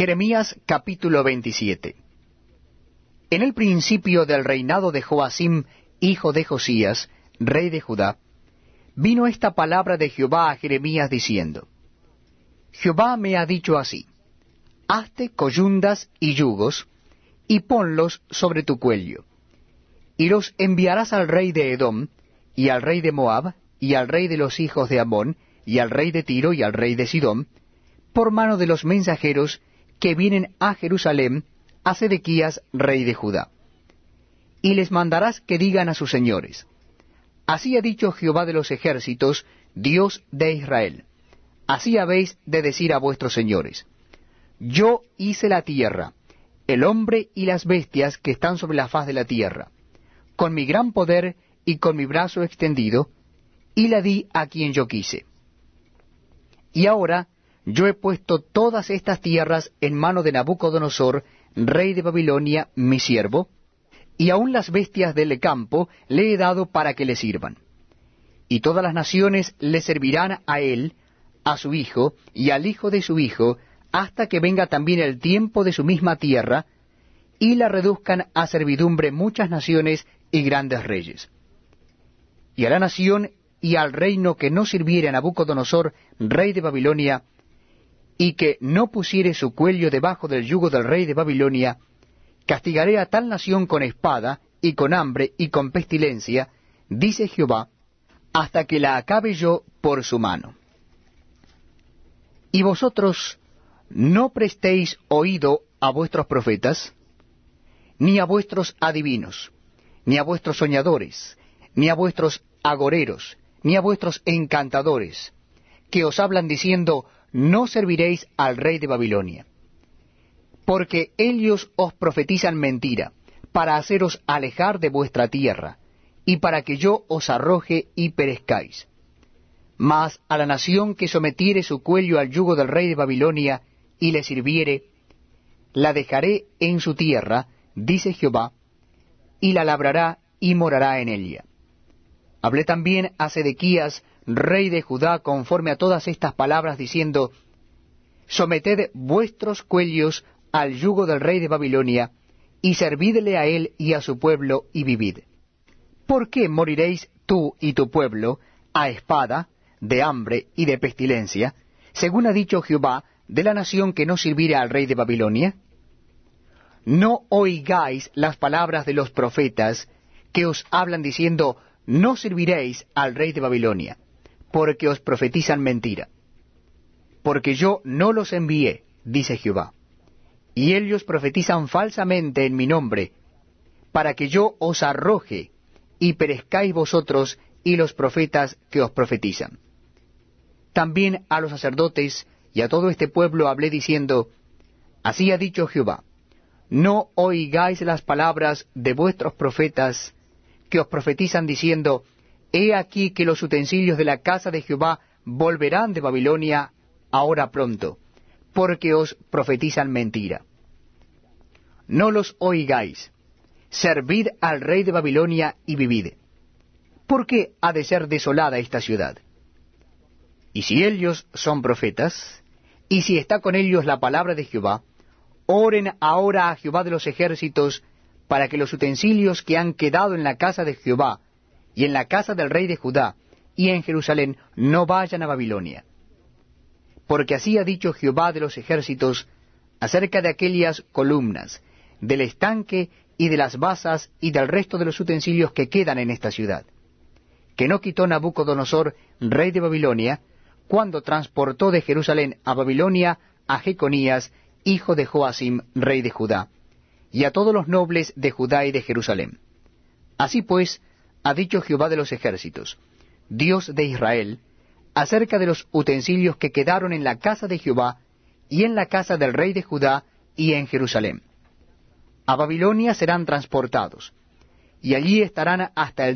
Jeremías capítulo 27 En el principio del reinado de Joacim, hijo de Josías, rey de Judá, vino esta palabra de Jehová a Jeremías diciendo, Jehová me ha dicho así, hazte coyundas y yugos, y ponlos sobre tu cuello, y los enviarás al rey de Edom, y al rey de Moab, y al rey de los hijos de Amón, y al rey de Tiro, y al rey de Sidón, por mano de los mensajeros que vienen a Jerusalén a Sedequías, rey de Judá. Y les mandarás que digan a sus señores, Así ha dicho Jehová de los ejércitos, Dios de Israel. Así habéis de decir a vuestros señores, Yo hice la tierra, el hombre y las bestias que están sobre la faz de la tierra, con mi gran poder y con mi brazo extendido, y la di a quien yo quise. Y ahora yo he puesto todas estas tierras en mano de Nabucodonosor, rey de Babilonia, mi siervo, y aun las bestias del campo le he dado para que le sirvan. Y todas las naciones le servirán a él, a su hijo y al hijo de su hijo, hasta que venga también el tiempo de su misma tierra, y la reduzcan a servidumbre muchas naciones y grandes reyes. Y a la nación y al reino que no sirviere a Nabucodonosor, rey de Babilonia, y que no pusiere su cuello debajo del yugo del rey de Babilonia, castigaré a tal nación con espada, y con hambre, y con pestilencia, dice Jehová, hasta que la acabe yo por su mano. Y vosotros no prestéis oído a vuestros profetas, ni a vuestros adivinos, ni a vuestros soñadores, ni a vuestros agoreros, ni a vuestros encantadores, que os hablan diciendo, no serviréis al rey de Babilonia. Porque ellos os profetizan mentira, para haceros alejar de vuestra tierra, y para que yo os arroje y perezcáis. Mas a la nación que sometiere su cuello al yugo del rey de Babilonia, y le sirviere, la dejaré en su tierra, dice Jehová, y la labrará y morará en ella. Hablé también a Sedequías, rey de Judá, conforme a todas estas palabras, diciendo, Someted vuestros cuellos al yugo del rey de Babilonia, y servidle a él y a su pueblo, y vivid. ¿Por qué moriréis tú y tu pueblo a espada, de hambre y de pestilencia, según ha dicho Jehová, de la nación que no sirviere al rey de Babilonia? No oigáis las palabras de los profetas que os hablan diciendo, no serviréis al rey de Babilonia porque os profetizan mentira. Porque yo no los envié, dice Jehová. Y ellos profetizan falsamente en mi nombre, para que yo os arroje y perezcáis vosotros y los profetas que os profetizan. También a los sacerdotes y a todo este pueblo hablé diciendo, Así ha dicho Jehová, no oigáis las palabras de vuestros profetas que os profetizan diciendo, He aquí que los utensilios de la casa de Jehová volverán de Babilonia ahora pronto, porque os profetizan mentira. No los oigáis, servid al rey de Babilonia y vivid. ¿Por qué ha de ser desolada esta ciudad? Y si ellos son profetas, y si está con ellos la palabra de Jehová, oren ahora a Jehová de los ejércitos, para que los utensilios que han quedado en la casa de Jehová, y en la casa del rey de Judá, y en Jerusalén, no vayan a Babilonia. Porque así ha dicho Jehová de los ejércitos acerca de aquellas columnas, del estanque y de las basas y del resto de los utensilios que quedan en esta ciudad, que no quitó Nabucodonosor, rey de Babilonia, cuando transportó de Jerusalén a Babilonia a Jeconías, hijo de Joacim, rey de Judá, y a todos los nobles de Judá y de Jerusalén. Así pues, ha dicho Jehová de los ejércitos, Dios de Israel, acerca de los utensilios que quedaron en la casa de Jehová y en la casa del rey de Judá y en Jerusalén. A Babilonia serán transportados, y allí estarán hasta el